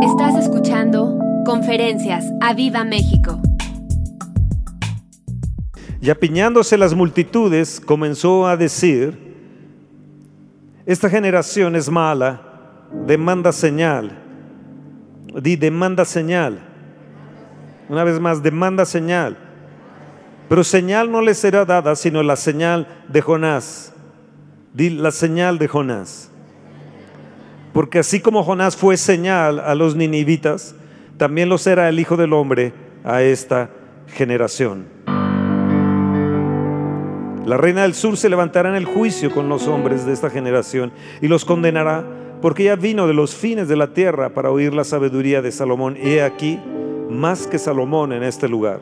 Estás escuchando Conferencias a Viva México. Y apiñándose las multitudes, comenzó a decir, esta generación es mala, demanda señal. Di, demanda señal. Una vez más, demanda señal. Pero señal no le será dada, sino la señal de Jonás. Di, la señal de Jonás. Porque así como Jonás fue señal a los ninivitas, también lo será el Hijo del Hombre a esta generación. La reina del sur se levantará en el juicio con los hombres de esta generación y los condenará, porque ella vino de los fines de la tierra para oír la sabiduría de Salomón. Y he aquí, más que Salomón en este lugar.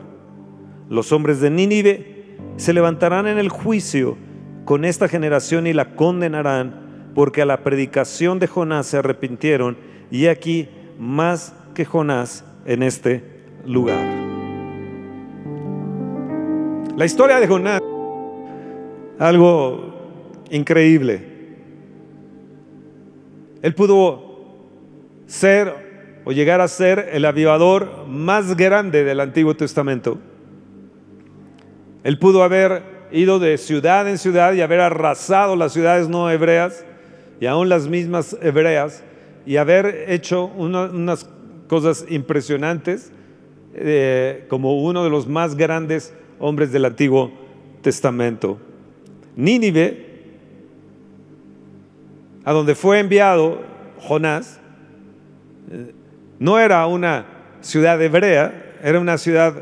Los hombres de Nínive se levantarán en el juicio con esta generación y la condenarán, porque a la predicación de Jonás se arrepintieron, y aquí, más que Jonás en este lugar. La historia de Jonás, algo increíble. Él pudo ser o llegar a ser el avivador más grande del Antiguo Testamento. Él pudo haber ido de ciudad en ciudad y haber arrasado las ciudades no hebreas y aún las mismas hebreas y haber hecho unas cosas impresionantes eh, como uno de los más grandes hombres del Antiguo Testamento. Nínive, a donde fue enviado Jonás, eh, no era una ciudad hebrea, era una ciudad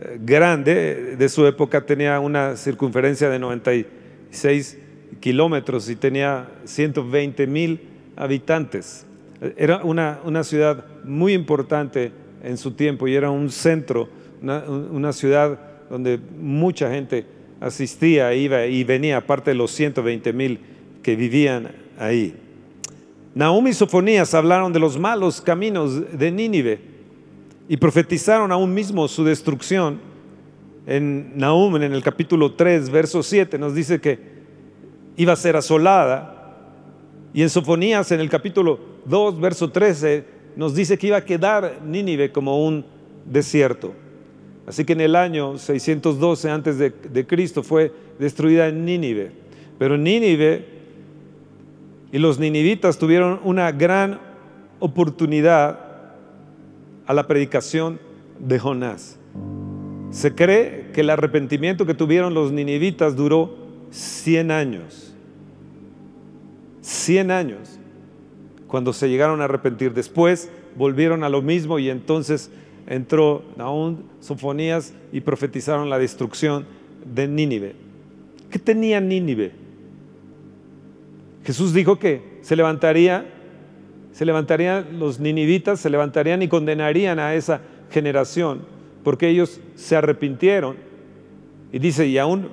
eh, grande, de su época tenía una circunferencia de 96 kilómetros y tenía 120 mil habitantes. Era una, una, ciudad muy importante en su tiempo y era un centro, una, ciudad donde mucha gente asistía, iba y venía, aparte de los 120 mil que vivían ahí. Nahum y Sofonías hablaron de los malos caminos de Nínive y profetizaron aún mismo su destrucción. En Nahum, en el capítulo 3, verso 7, nos dice que iba a ser asolada. Y en Sofonías, en el capítulo 2, verso 13, nos dice que iba a quedar Nínive como un desierto. Así que en el año 612 antes de, de Cristo fue destruida en Nínive. Pero Nínive y los ninivitas tuvieron una gran oportunidad a la predicación de Jonás. Se cree que el arrepentimiento que tuvieron los ninivitas duró 100 años. 100 años. Cuando se llegaron a arrepentir. Después volvieron a lo mismo y entonces entró aún Sofonías y profetizaron la destrucción de Nínive. ¿Qué tenía Nínive? Jesús dijo que se levantaría, se levantarían los ninivitas, se levantarían y condenarían a esa generación, porque ellos se arrepintieron. Y dice, y aún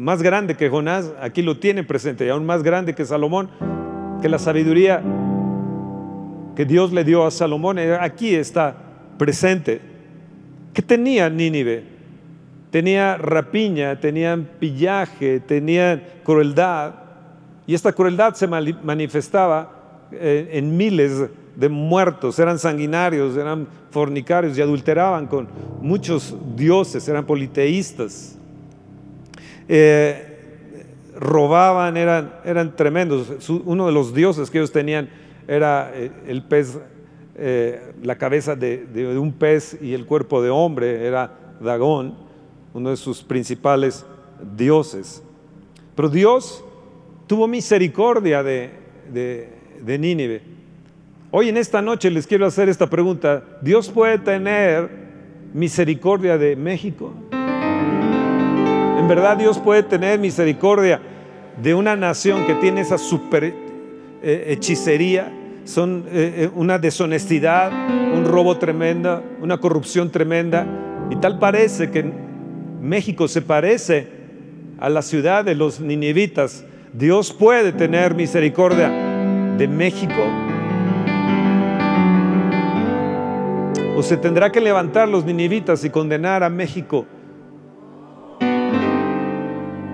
más grande que Jonás, aquí lo tiene presente, y aún más grande que Salomón, que la sabiduría que Dios le dio a Salomón, aquí está presente. ¿Qué tenía Nínive? Tenía rapiña, tenían pillaje, tenían crueldad. Y esta crueldad se manifestaba eh, en miles de muertos, eran sanguinarios, eran fornicarios y adulteraban con muchos dioses, eran politeístas. Eh, robaban, eran, eran tremendos. Uno de los dioses que ellos tenían era eh, el pez eh, la cabeza de, un pez y el cuerpo de hombre, era Dagón, uno de sus principales dioses. Pero Dios tuvo misericordia de, de, de Nínive. Hoy en esta noche les quiero hacer esta pregunta. ¿Dios puede tener misericordia de México? Verdad Dios puede tener misericordia de una nación que tiene esa super eh, hechicería, son eh, una deshonestidad, un robo tremenda, una corrupción tremenda. Y tal parece que México se parece a la ciudad de los ninivitas. Dios puede tener misericordia de México. O se tendrá que levantar los ninivitas y condenar a México.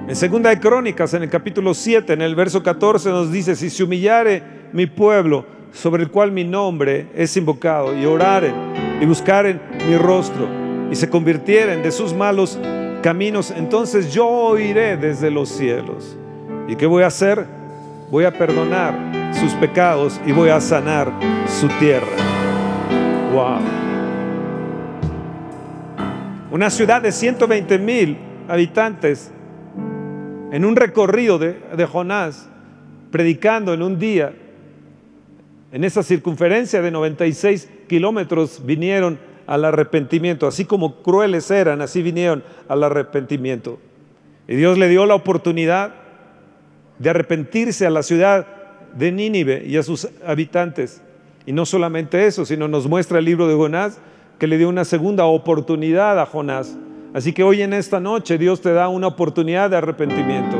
En segunda de Crónicas, en el capítulo 7, en el verso 14 nos dice, si se humillare mi pueblo, sobre el cual mi nombre es invocado, y oraren y buscaren mi rostro, y se convirtieren de sus malos caminos, entonces yo oiré desde los cielos. ¿Y qué voy a hacer? Voy a perdonar sus pecados y voy a sanar su tierra. Wow. Una ciudad de 120 mil habitantes en un recorrido de, Jonás, predicando en un día, en esa circunferencia de 96 kilómetros vinieron al arrepentimiento. Así como crueles eran, así vinieron al arrepentimiento. Y Dios le dio la oportunidad de arrepentirse a la ciudad de Nínive y a sus habitantes. Y no solamente eso, sino nos muestra el libro de Jonás que le dio una segunda oportunidad a Jonás. Así que hoy en esta noche Dios te da una oportunidad de arrepentimiento.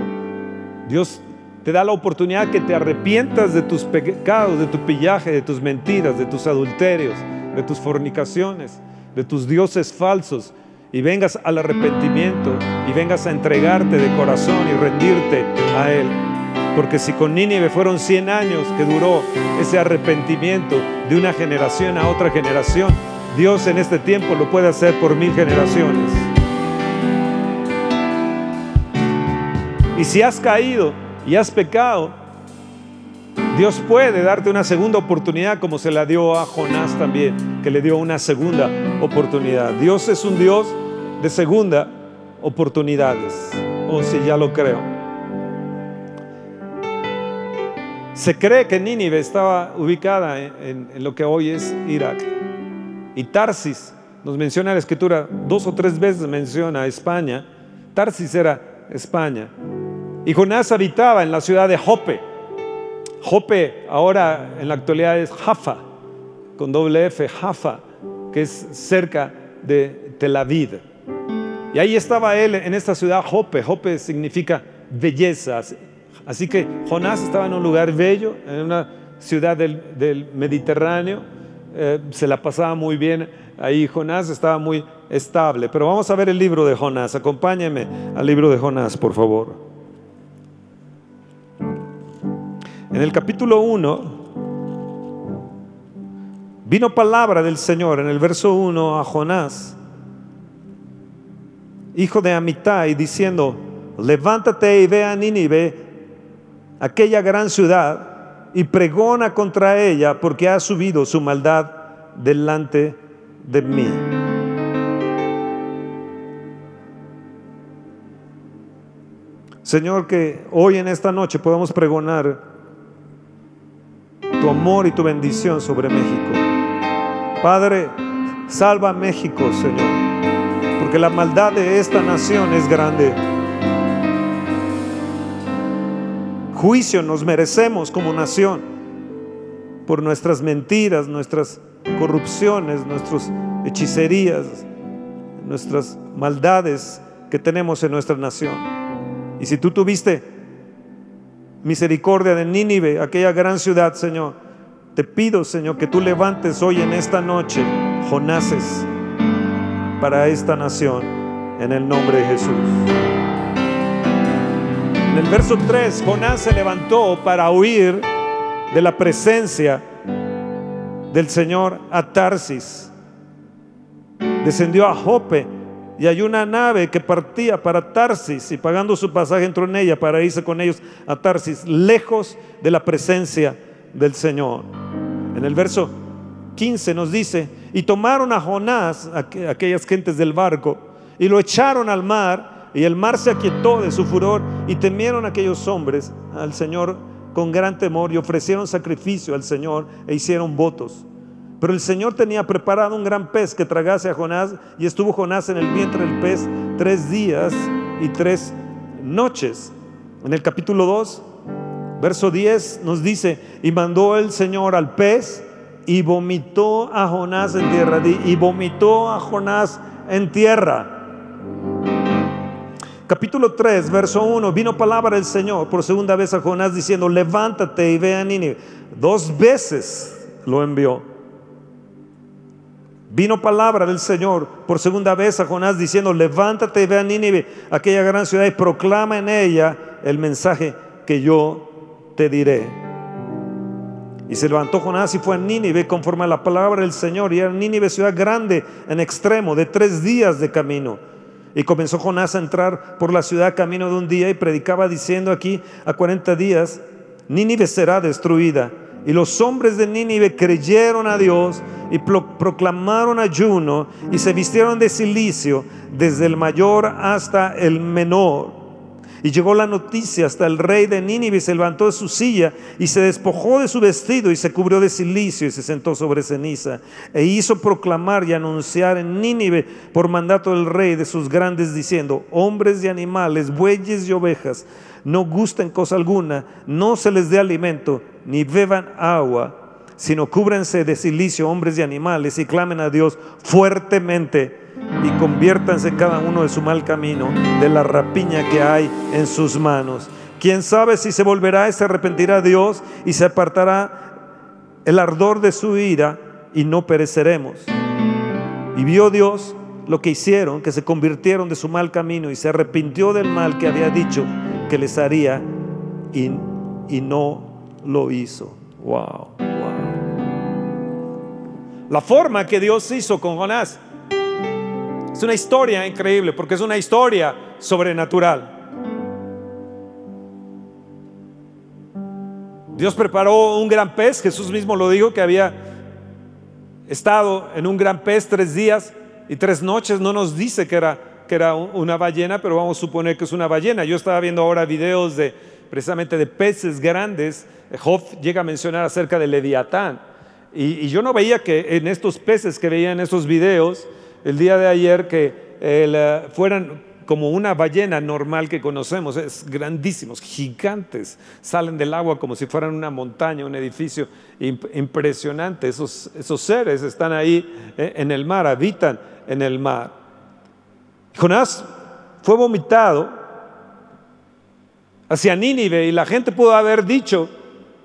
Dios te da la oportunidad que te arrepientas de tus pecados, de tu pillaje, de tus mentiras, de tus adulterios, de tus fornicaciones, de tus dioses falsos y vengas al arrepentimiento y vengas a entregarte de corazón y rendirte a Él. Porque si con Nínive fueron 100 años que duró ese arrepentimiento de una generación a otra generación, Dios en este tiempo lo puede hacer por mil generaciones. Y si has caído y has pecado, Dios puede darte una segunda oportunidad como se la dio a Jonás también, que le dio una segunda oportunidad. Dios es un Dios de segunda oportunidades, o si ya lo creo. Se cree que Nínive estaba ubicada en, en, lo que hoy es Irak. Y Tarsis, nos menciona la escritura, dos o tres veces menciona España. Tarsis era España. Y Jonás habitaba en la ciudad de Jope. Jope ahora en la actualidad es Jaffa, con doble F, Jaffa, que es cerca de Tel Aviv. Y ahí estaba él en esta ciudad Jope. Jope significa bellezas. Así que Jonás estaba en un lugar bello, en una ciudad del, Mediterráneo. Eh, se la pasaba muy bien ahí. Jonás estaba muy estable. Pero vamos a ver el libro de Jonás. Acompáñeme al libro de Jonás, por favor. En el capítulo 1 vino palabra del Señor en el verso 1 a Jonás, hijo de Amitai, diciendo, levántate y ve a Nínive, aquella gran ciudad, y pregona contra ella, porque ha subido su maldad delante de mí. Señor, que hoy en esta noche podamos pregonar tu amor y tu bendición sobre México. Padre, salva a México, Señor, porque la maldad de esta nación es grande. Juicio nos merecemos como nación por nuestras mentiras, nuestras corrupciones, nuestras hechicerías, nuestras maldades que tenemos en nuestra nación. Y si tú tuviste misericordia de Nínive, aquella gran ciudad, Señor. Te pido, Señor, que tú levantes hoy en esta noche Jonases para esta nación, en el nombre de Jesús. En el verso 3, Jonás se levantó para huir de la presencia del Señor a Tarsis. Descendió a Jope y hay una nave que partía para Tarsis y pagando su pasaje entró en ella para irse con ellos a Tarsis, lejos de la presencia del Señor. En el verso 15 nos dice, y tomaron a Jonás, aquellas gentes del barco, y lo echaron al mar, y el mar se aquietó de su furor, y temieron aquellos hombres al Señor con gran temor, y ofrecieron sacrificio al Señor, e hicieron votos. Pero el Señor tenía preparado un gran pez que tragase a Jonás y estuvo Jonás en el vientre del pez tres días y tres noches. En el capítulo 2, verso 10 nos dice, y mandó el Señor al pez y vomitó a Jonás en tierra. Y vomitó a Jonás en tierra. Capítulo 3, verso 1, vino palabra del Señor por segunda vez a Jonás diciendo, levántate y ve a Nínive. Dos veces lo envió. Vino palabra del Señor por segunda vez a Jonás diciendo, levántate y ve a Nínive, aquella gran ciudad, y proclama en ella el mensaje que yo te diré. Y se levantó Jonás y fue a Nínive conforme a la palabra del Señor. Y era Nínive ciudad grande en extremo, de tres días de camino. Y comenzó Jonás a entrar por la ciudad camino de un día y predicaba diciendo aquí a 40 días, Nínive será destruida. Y los hombres de Nínive creyeron a Dios y proclamaron ayuno y se vistieron de silicio desde el mayor hasta el menor. Y llegó la noticia hasta el rey de Nínive y se levantó de su silla y se despojó de su vestido y se cubrió de silicio y se sentó sobre ceniza. E hizo proclamar y anunciar en Nínive por mandato del rey de sus grandes diciendo, hombres y animales, bueyes y ovejas, no gusten cosa alguna, no se les dé alimento, ni beban agua sino cúbrense de silicio hombres y animales y clamen a Dios fuertemente y conviértanse cada uno de su mal camino, de la rapiña que hay en sus manos. Quién sabe si se volverá y se arrepentirá Dios y se apartará el ardor de su ira y no pereceremos. Y vio Dios lo que hicieron, que se convirtieron de su mal camino y se arrepintió del mal que había dicho que les haría y, y no lo hizo. Wow, wow. La forma que Dios hizo con Jonás es una historia increíble porque es una historia sobrenatural. Dios preparó un gran pez, Jesús mismo lo dijo, que había estado en un gran pez tres días y tres noches. No nos dice que era, que era una ballena, pero vamos a suponer que es una ballena. Yo estaba viendo ahora videos de precisamente de peces grandes. Job llega a mencionar acerca de Leviatán. Y, y yo no veía que en estos peces que veía en esos videos, el día de ayer que eh, fueran como una ballena normal que conocemos, es grandísimos, gigantes, salen del agua como si fueran una montaña, un edificio impresionante. Esos, esos seres están ahí eh, en el mar, habitan en el mar. Jonás fue vomitado hacia Nínive y la gente pudo haber dicho,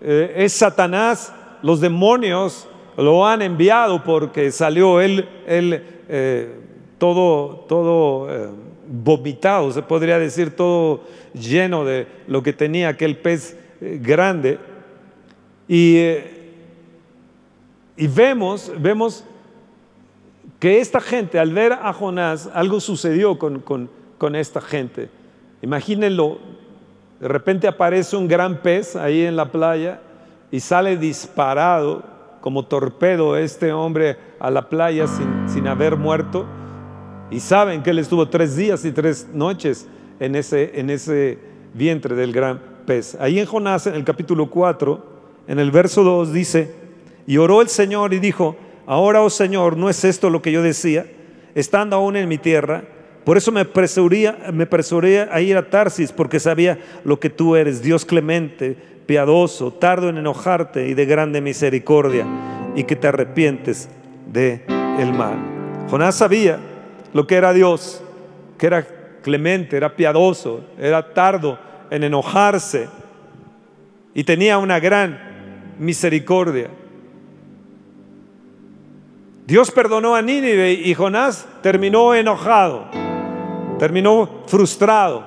eh, es Satanás, los demonios lo han enviado porque salió él, él eh, todo, todo eh, vomitado, se podría decir, todo lleno de lo que tenía aquel pez grande. Y, y vemos, vemos que esta gente, al ver a Jonás, algo sucedió con, con, con esta gente. Imagínenlo, de repente aparece un gran pez ahí en la playa y sale disparado como torpedo este hombre a la playa sin, haber muerto. Y saben que él estuvo tres días y tres noches en ese, en ese vientre del gran pez. Ahí en Jonás, en el capítulo 4, en el verso 2 dice, y oró el Señor y dijo, ahora, oh Señor, ¿no es esto lo que yo decía? Estando aún en mi tierra, por eso me apresuré, me apresuré a ir a Tarsis, porque sabía lo que tú eres, Dios clemente, piadoso, tardo en enojarte y de grande misericordia, y que te arrepientes de el mal. Jonás sabía lo que era Dios, que era clemente, era piadoso, era tardo en enojarse y tenía una gran misericordia. Dios perdonó a Nínive y Jonás terminó enojado, terminó frustrado.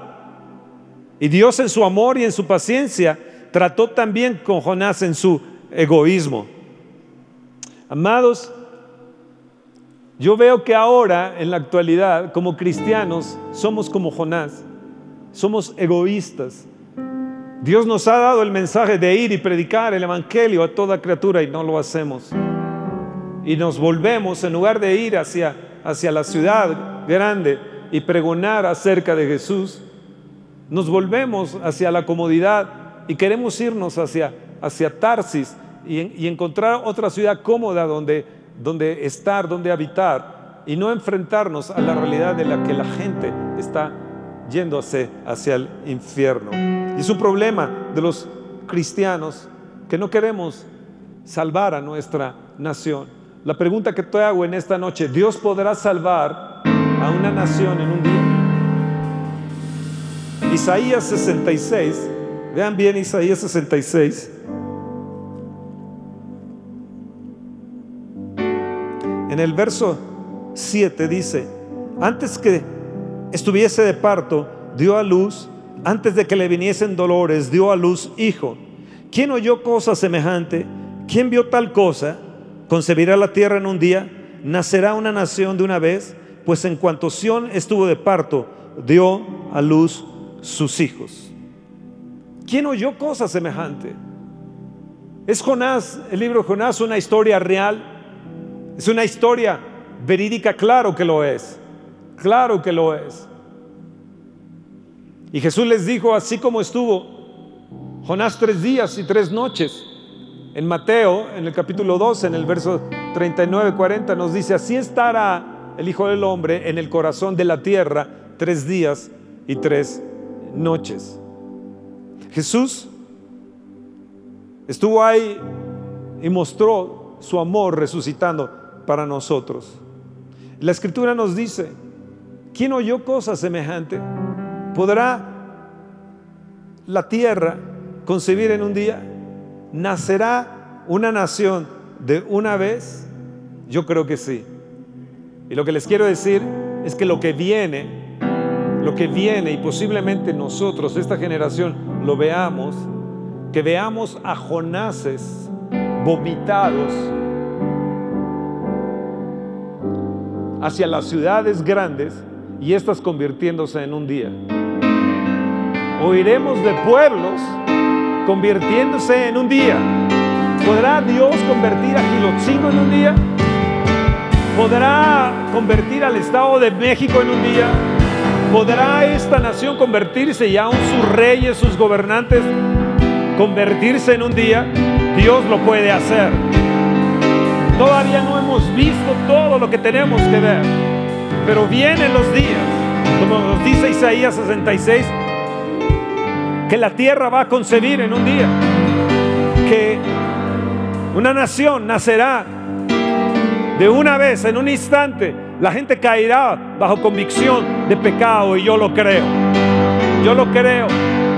Y Dios en su amor y en su paciencia trató también con Jonás en su egoísmo. Amados, yo veo que ahora, en la actualidad, como cristianos, somos como Jonás, somos egoístas. Dios nos ha dado el mensaje de ir y predicar el Evangelio a toda criatura y no lo hacemos. Y nos volvemos, en lugar de ir hacia, hacia la ciudad grande y pregonar acerca de Jesús, nos volvemos hacia la comodidad y queremos irnos hacia, hacia Tarsis y, encontrar otra ciudad cómoda donde, donde estar, donde habitar y no enfrentarnos a la realidad de la que la gente está yéndose hacia el infierno. Y es un problema de los cristianos que no queremos salvar a nuestra nación. La pregunta que te hago en esta noche, ¿Dios podrá salvar a una nación en un día? Isaías 66 Vean bien Isaías 66. En el verso 7 dice, antes que estuviese de parto, dio a luz, antes de que le viniesen dolores, dio a luz hijo. ¿Quién oyó cosa semejante? ¿quién vio tal cosa? ¿Concebirá la tierra en un día? ¿Nacerá una nación de una vez? Pues en cuanto Sión estuvo de parto, dio a luz sus hijos. ¿Quién oyó cosa semejante? ¿Es Jonás, el libro de Jonás, una historia real? ¿Es una historia verídica? Claro que lo es. Claro que lo es. Y Jesús les dijo, así como estuvo Jonás tres días y tres noches. En Mateo, en el capítulo 12, en el verso 39-40, nos dice, así estará el Hijo del Hombre en el corazón de la tierra tres días y tres noches. Jesús estuvo ahí y mostró su amor resucitando para nosotros. La escritura nos dice, ¿quién oyó cosa semejante? ¿Podrá la tierra concebir en un día? ¿Nacerá una nación de una vez? Yo creo que sí. Y lo que les quiero decir es que lo que viene, lo que viene y posiblemente nosotros, esta generación, lo veamos, que veamos a Jonases vomitados hacia las ciudades grandes y estas convirtiéndose en un día. Oiremos de pueblos convirtiéndose en un día. ¿Podrá Dios convertir a Gilotzingo en un día? ¿Podrá convertir al Estado de México en un día? ¿Podrá esta nación convertirse y aún sus reyes, sus gobernantes, convertirse en un día? Dios lo puede hacer. Todavía no hemos visto todo lo que tenemos que ver, pero vienen los días, como nos dice Isaías 66, que la tierra va a concebir en un día, que una nación nacerá de una vez, en un instante, la gente caerá bajo convicción de pecado y yo lo creo. Yo lo creo,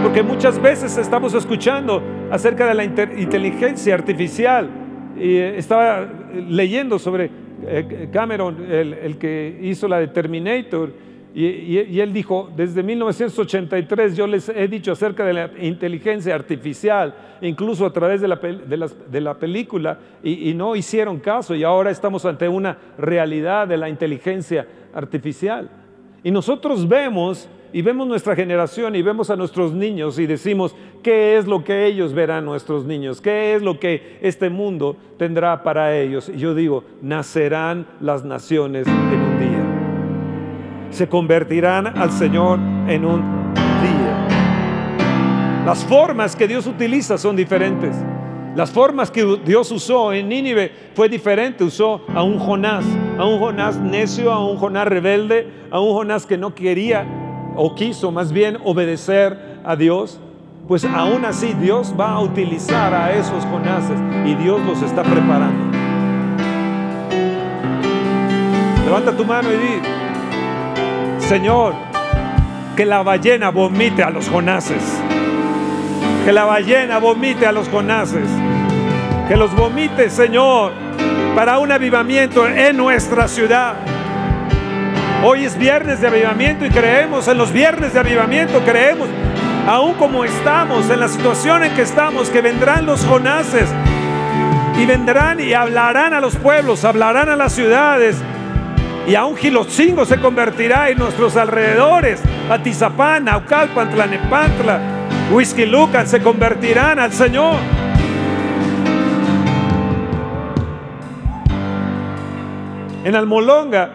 porque muchas veces estamos escuchando acerca de la inteligencia artificial. Y eh, estaba leyendo sobre eh, Cameron, el, el que hizo la de Terminator, y, él dijo, desde 1983 yo les he dicho acerca de la inteligencia artificial, incluso a través de la, película, y, no hicieron caso, y ahora estamos ante una realidad de la inteligencia artificial. Y nosotros vemos, y vemos nuestra generación, y vemos a nuestros niños, y decimos, ¿qué es lo que ellos verán nuestros niños? ¿Qué es lo que este mundo tendrá para ellos? Y yo digo, nacerán las naciones en un día se convertirán al Señor en un día. Las formas que Dios utiliza son diferentes. Las formas que Dios usó en Nínive fue diferente. Usó a un Jonás, a un Jonás necio, a un Jonás rebelde, a un Jonás que no quería o quiso más bien obedecer a Dios. Pues aún así Dios va a utilizar a esos Jonases y Dios los está preparando. Levanta tu mano y di, Señor, que la ballena vomite a los Jonases. Que la ballena vomite a los Jonases. Que los vomite, Señor, para un avivamiento en nuestra ciudad. Hoy es viernes de avivamiento y creemos en los viernes de avivamiento, creemos, aún como estamos, en la situación en que estamos, que vendrán los Jonases y vendrán y hablarán a los pueblos, hablarán a las ciudades y aún Gilotzingo se convertirá en nuestros alrededores. Atizapán, Naucalpan, Tlanepantla, Lucas se convertirán al Señor. En Almolonga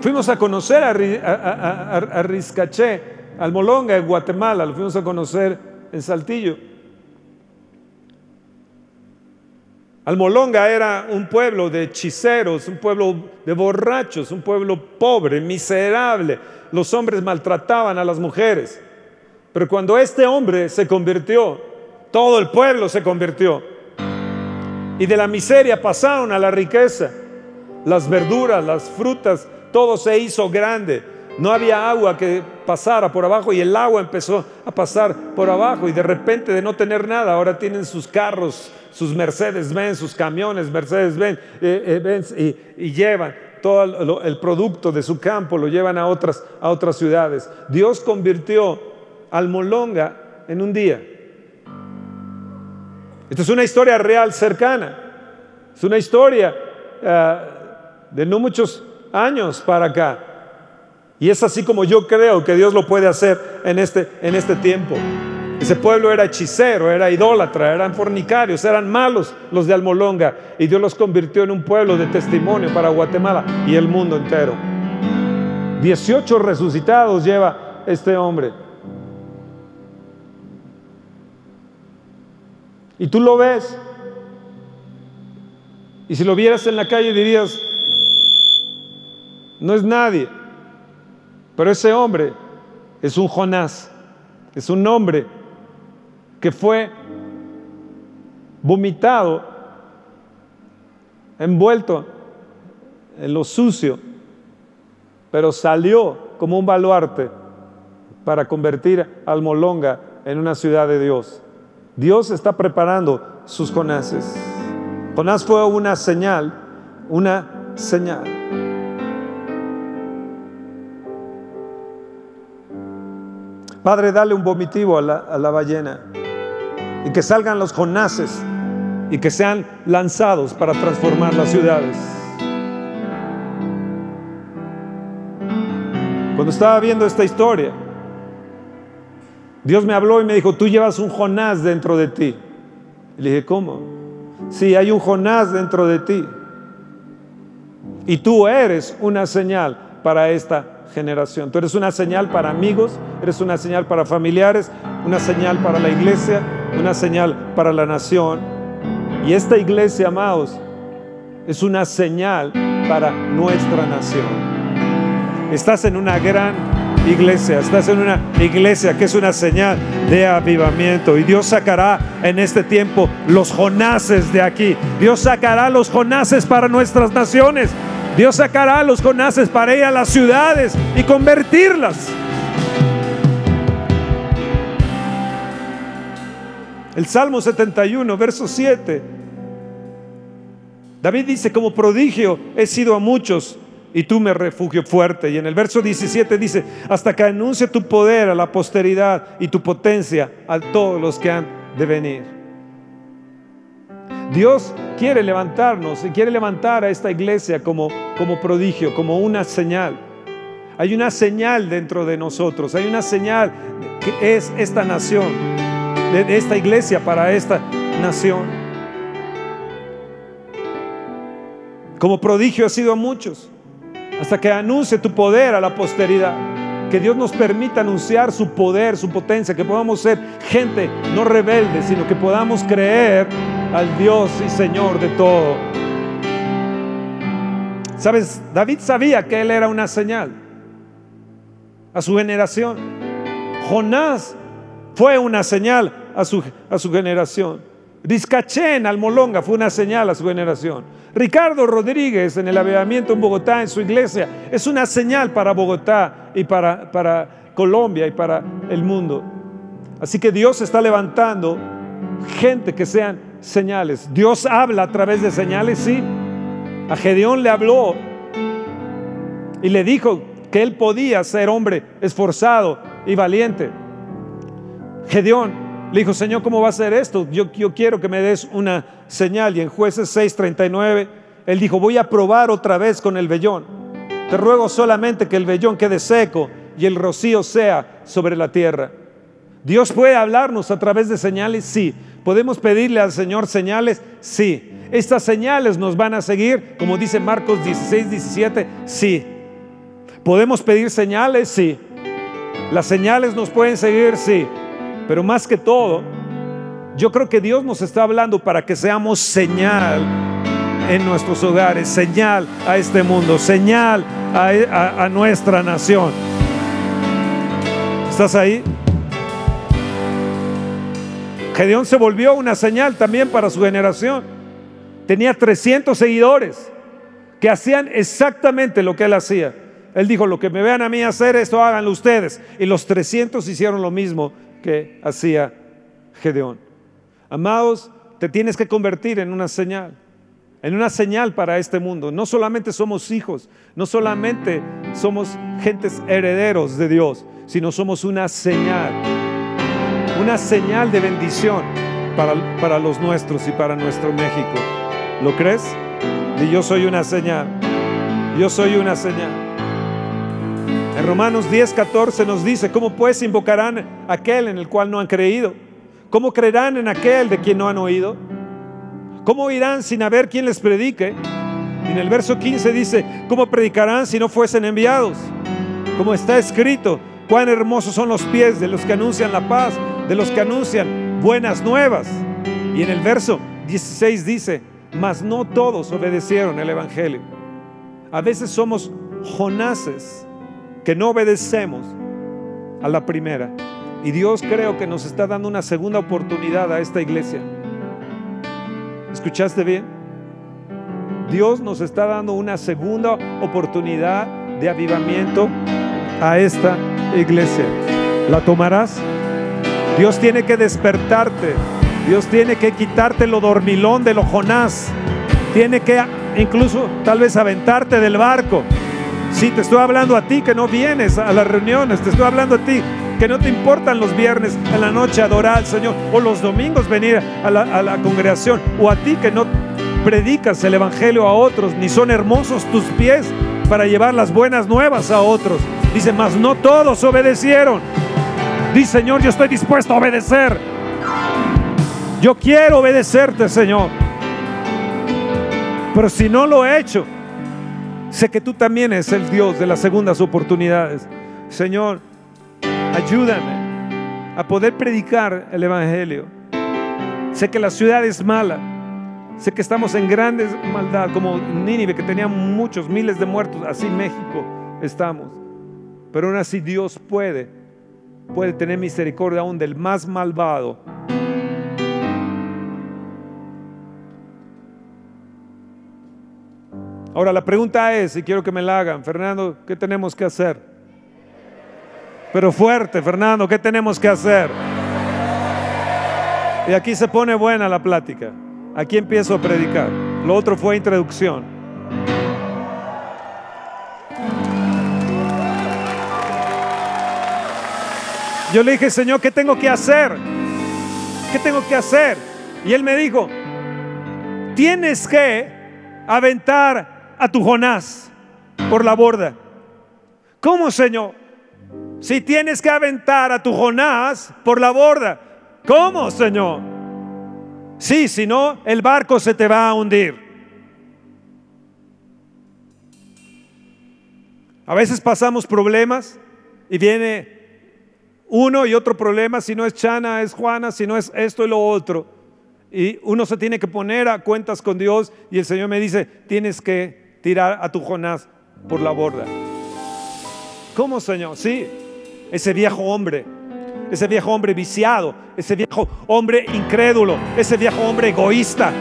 fuimos a conocer a, a, a Rizcaché, Almolonga en Guatemala, lo fuimos a conocer en Saltillo. Almolonga era un pueblo de hechiceros, un pueblo de borrachos, un pueblo pobre, miserable. Los hombres maltrataban a las mujeres. Pero cuando este hombre se convirtió, todo el pueblo se convirtió. Y de la miseria pasaron a la riqueza. Las verduras, las frutas, todo se hizo grande. No había agua que pasara por abajo y el agua empezó a pasar por abajo y de repente de no tener nada, ahora tienen sus carros, sus Mercedes Benz, sus camiones Mercedes Benz, eh, eh, y, llevan todo el producto de su campo, lo llevan a otras, a otras ciudades. Dios convirtió al Molonga en un día. Esta es una historia real cercana. Es una historia eh, de no muchos años para acá. Y es así como yo creo que Dios lo puede hacer en este, en este tiempo. Ese pueblo era hechicero, era idólatra, eran fornicarios, eran malos los de Almolonga. Y Dios los convirtió en un pueblo de testimonio para Guatemala y el mundo entero. 18 resucitados lleva este hombre. Y tú lo ves. Y si lo vieras en la calle dirías, no es nadie. Pero ese hombre es un Jonás, es un hombre que fue vomitado, envuelto en lo sucio, pero salió como un baluarte para convertir al Molonga en una ciudad de Dios. Dios está preparando sus Jonases. Jonás fue una señal, una señal. Padre, dale un vomitivo a la, a la ballena y que salgan los Jonases y que sean lanzados para transformar las ciudades. Cuando estaba viendo esta historia, Dios me habló y me dijo, tú llevas un Jonás dentro de ti. Y le dije, ¿cómo? Sí, hay un Jonás dentro de ti. Y tú eres una señal para esta generación. Tú eres una señal para amigos, eres una señal para familiares, una señal para la iglesia, una señal para la nación. Y esta iglesia, amados, es una señal para nuestra nación. Estás en una gran iglesia, estás en una iglesia que es una señal de avivamiento. Y Dios sacará en este tiempo los Jonases de aquí. Dios sacará los Jonases para nuestras naciones. Dios sacará los Jonases para ir a las ciudades y convertirlas. El Salmo 71, verso 7. David dice, como prodigio he sido a muchos y tú me refugio fuerte. Y en el verso 17 dice, hasta que anuncie tu poder a la posteridad y tu potencia a todos los que han de venir. Dios quiere levantarnos y quiere levantar a esta iglesia como, como prodigio, como una señal. Hay una señal dentro de nosotros, hay una señal que es esta nación de esta iglesia para esta nación. Como prodigio ha sido a muchos, hasta que anuncie tu poder a la posteridad. Que Dios nos permita anunciar su poder, su potencia, que podamos ser gente no rebelde, sino que podamos creer al Dios y Señor de todo. Sabes, David sabía que él era una señal a su generación. Jonás fue una señal a su, a su generación. Rizcaché Almolonga fue una señal a su generación. Ricardo Rodríguez en el avivamiento en Bogotá, en su iglesia, es una señal para Bogotá y para, para Colombia y para el mundo. Así que Dios está levantando gente que sean señales. Dios habla a través de señales, sí. A Gedeón le habló y le dijo que él podía ser hombre esforzado y valiente. Gedeón le dijo, Señor, ¿cómo va a ser esto? Yo, yo quiero que me des una señal. Y en jueces 6:39, él dijo, voy a probar otra vez con el vellón. Te ruego solamente que el vellón quede seco y el rocío sea sobre la tierra. Dios puede hablarnos a través de señales, sí. ¿Podemos pedirle al Señor señales? Sí. ¿Estas señales nos van a seguir? Como dice Marcos 16, 17, sí. ¿Podemos pedir señales? Sí. ¿Las señales nos pueden seguir? Sí. Pero más que todo, yo creo que Dios nos está hablando para que seamos señal en nuestros hogares, señal a este mundo, señal a, nuestra nación. ¿Estás ahí? Gedeón se volvió una señal también para su generación. Tenía 300 seguidores que hacían exactamente lo que él hacía. Él dijo, lo que me vean a mí hacer, esto háganlo ustedes. Y los 300 hicieron lo mismo que hacía Gedeón. Amados, te tienes que convertir en una señal, en una señal para este mundo. No solamente somos hijos, no solamente somos gentes herederos de Dios, sino somos una señal, una señal de bendición para, para los nuestros y para nuestro México. ¿Lo crees? Y yo soy una señal. Yo soy una señal. En Romanos 10, 14 nos dice, ¿cómo pues invocarán aquel en el cual no han creído? ¿Cómo creerán en aquel de quien no han oído? ¿Cómo irán sin haber quien les predique? en el verso 15 dice, ¿cómo predicarán si no fuesen enviados? Como está escrito, cuán hermosos son los pies de los que anuncian la paz, de los que anuncian buenas nuevas. Y en el verso 16 dice, mas no todos obedecieron el Evangelio. A veces somos Jonases que no obedecemos a la primera. Y Dios creo que nos está dando una segunda oportunidad a esta iglesia. ¿Escuchaste bien? Dios nos está dando una segunda oportunidad de avivamiento a esta iglesia. ¿La tomarás? Dios tiene que despertarte. Dios tiene que quitarte lo dormilón de lo Jonás. Tiene que incluso tal vez aventarte del barco. Si te estoy hablando a ti que no vienes a las reuniones, te estoy hablando a ti que no te importan los viernes en la noche adorar al Señor o los domingos venir a la, a la congregación o a ti que no predicas el Evangelio a otros, ni son hermosos tus pies para llevar las buenas nuevas a otros. Dice, mas no todos obedecieron. Dice, Señor, yo estoy dispuesto a obedecer. Yo quiero obedecerte, Señor. Pero si no lo he hecho, sé que tú también eres el Dios de las segundas oportunidades. Señor, ayúdame a poder predicar el Evangelio. Sé que la ciudad es mala. Sé que estamos en grandes maldad, como Nínive, que tenía muchos miles de muertos. Así México estamos. Pero aún así Dios puede, puede tener misericordia aún del más malvado. Ahora la pregunta es, y quiero que me la hagan, Fernando, ¿qué tenemos que hacer? Pero fuerte, Fernando, ¿qué tenemos que hacer? Y aquí se pone buena la plática. Aquí empiezo a predicar. Lo otro fue introducción. Yo le dije, Señor, ¿qué tengo que hacer? ¿Qué tengo que hacer? Y él me dijo, tienes que aventar a tu Jonás por la borda. ¿Cómo, Señor? Si tienes que aventar a tu Jonás por la borda. ¿Cómo, Señor? Sí, si no, el barco se te va a hundir. A veces pasamos problemas y viene uno y otro problema, si no es Chana, es Juana, si no es esto y lo otro. Y uno se tiene que poner a cuentas con Dios y el Señor me dice, tienes que tirar a tu Jonás por la borda. ¿Cómo, Señor? Sí, ese viejo hombre, ese viejo hombre viciado, ese viejo hombre incrédulo, ese viejo hombre egoísta,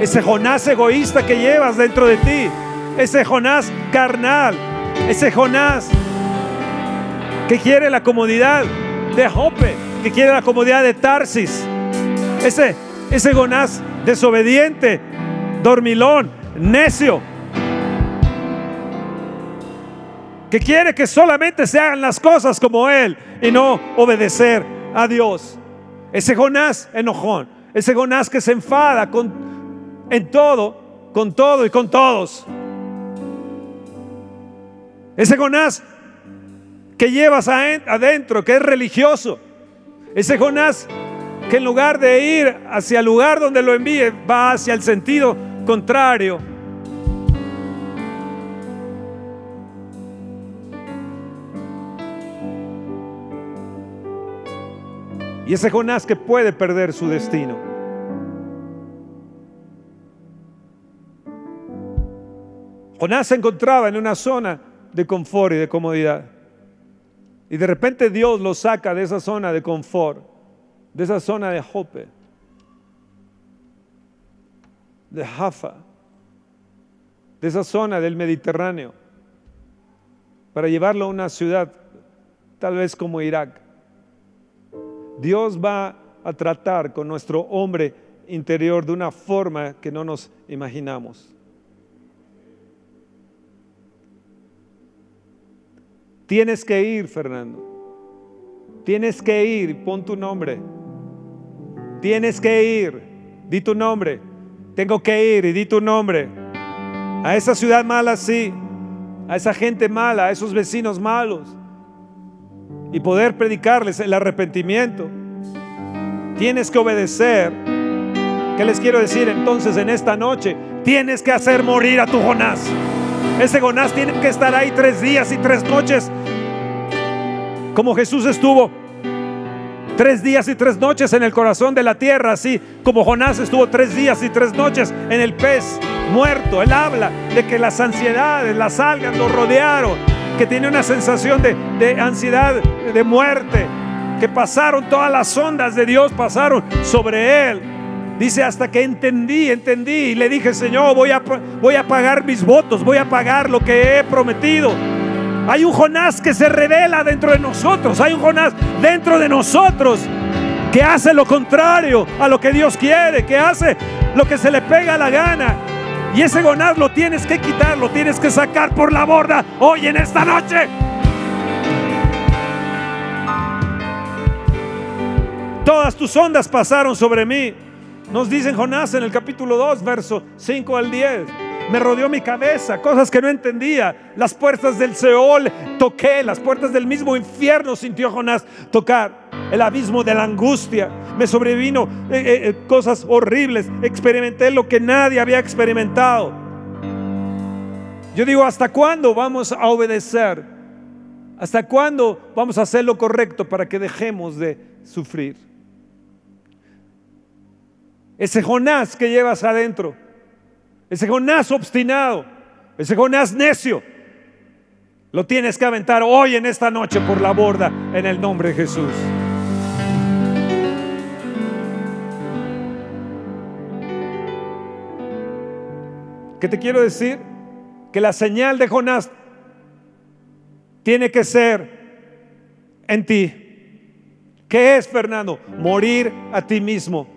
ese Jonás egoísta que llevas dentro de ti, ese Jonás carnal, ese Jonás que quiere la comodidad de Jope, que quiere la comodidad de Tarsis. Ese, ese Gonás desobediente, dormilón, necio, que quiere que solamente se hagan las cosas como Él y no obedecer a Dios. Ese Jonás enojón, ese Jonás que se enfada con, en todo, con todo y con todos. Ese Jonás que llevas adentro, que es religioso. Ese Jonás que en lugar de ir hacia el lugar donde lo envíe, va hacia el sentido contrario. Y ese Jonás que puede perder su destino. Jonás se encontraba en una zona de confort y de comodidad. Y de repente Dios lo saca de esa zona de confort, de esa zona de Jope, de Jaffa, de esa zona del Mediterráneo, para llevarlo a una ciudad tal vez como Irak. Dios va a tratar con nuestro hombre interior de una forma que no nos imaginamos. Tienes que ir, Fernando. Tienes que ir, pon tu nombre. tienes que ir, di tu nombre, tengo que ir y di tu nombre. A esa ciudad mala sí, a esa gente mala, a esos vecinos malos. Y poder predicarles el arrepentimiento. Tienes que obedecer. ¿Qué les quiero decir entonces en esta noche? Tienes que hacer morir a tu Jonás. Ese Jonás tiene que estar ahí tres días y tres noches. Como Jesús estuvo tres días y tres noches en el corazón de la tierra, así como Jonás estuvo tres días y tres noches en el pez muerto. Él habla de que las ansiedades, las algas lo rodearon, que tiene una sensación de, de ansiedad, de muerte, que pasaron todas las ondas de Dios, pasaron sobre él. Dice, hasta que entendí, entendí y le dije, Señor, voy a, voy a pagar mis votos, voy a pagar lo que he prometido. Hay un Jonás que se revela dentro de nosotros, hay un Jonás dentro de nosotros que hace lo contrario a lo que Dios quiere, que hace lo que se le pega la gana. Y ese Jonás lo tienes que quitar, lo tienes que sacar por la borda hoy en esta noche. Todas tus ondas pasaron sobre mí. Nos dicen Jonás en el capítulo 2, verso 5 al 10. Me rodeó mi cabeza, cosas que no entendía. Las puertas del Seol toqué, las puertas del mismo infierno sintió Jonás tocar. El abismo de la angustia. Me sobrevino eh, eh, eh, cosas horribles. Experimenté lo que nadie había experimentado. Yo digo, ¿hasta cuándo vamos a obedecer? ¿Hasta cuándo vamos a hacer lo correcto para que dejemos de sufrir? Ese Jonás que llevas adentro, ese Jonás obstinado, ese Jonás necio, lo tienes que aventar hoy en esta noche por la borda en el nombre de Jesús. ¿Qué te quiero decir? Que la señal de Jonás tiene que ser en ti. ¿Qué es, Fernando? Morir a ti mismo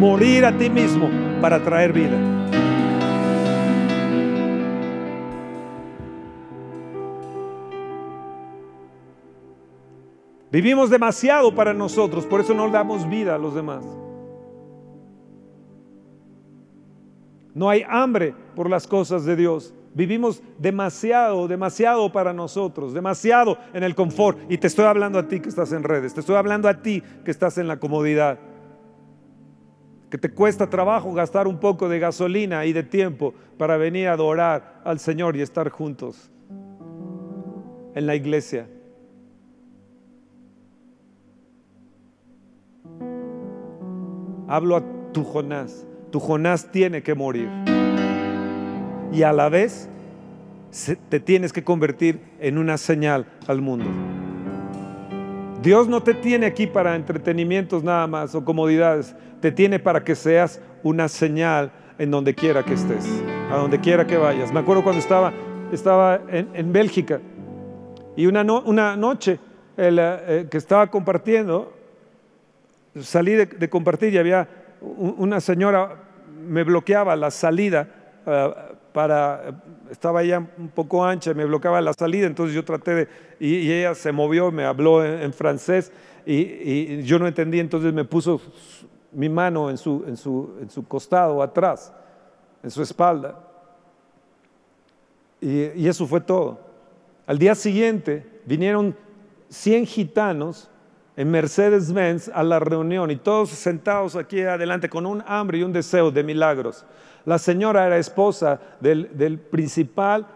morir a ti mismo para traer vida. Vivimos demasiado para nosotros, por eso no damos vida a los demás. No hay hambre por las cosas de Dios. Vivimos demasiado, demasiado para nosotros, demasiado en el confort. Y te estoy hablando a ti que estás en redes, te estoy hablando a ti que estás en la comodidad que te cuesta trabajo gastar un poco de gasolina y de tiempo para venir a adorar al Señor y estar juntos en la iglesia. Hablo a tu Jonás. Tu Jonás tiene que morir. Y a la vez te tienes que convertir en una señal al mundo. Dios no te tiene aquí para entretenimientos nada más o comodidades te tiene para que seas una señal en donde quiera que estés, a donde quiera que vayas. Me acuerdo cuando estaba, estaba en, Bélgica y una, una noche eh, que estaba compartiendo, salí de, compartir y había una señora, me bloqueaba la salida eh, para, estaba ella un poco ancha, me bloqueaba la salida, entonces yo traté de, y, ella se movió, me habló en, francés y, y, yo no entendí, entonces me puso mi mano en su, en su, en su costado atrás, en su espalda. Y, y eso fue todo. Al día siguiente vinieron 100 gitanos en Mercedes-Benz a la reunión y todos sentados aquí adelante con un hambre y un deseo de milagros. La señora era esposa del, principal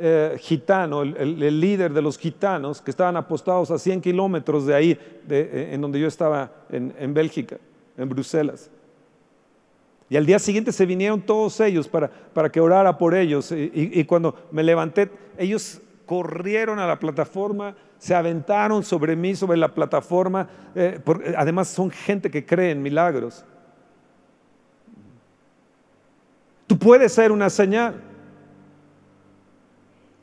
eh, gitano, el, líder de los gitanos que estaban apostados a 100 kilómetros de ahí, de, en donde yo estaba en, en Bélgica en Bruselas. Y al día siguiente se vinieron todos ellos para, para que orara por ellos. Y, cuando me levanté, ellos corrieron a la plataforma, se aventaron sobre mí, sobre la plataforma. Eh, además son gente que cree en milagros. Tú puedes ser una señal.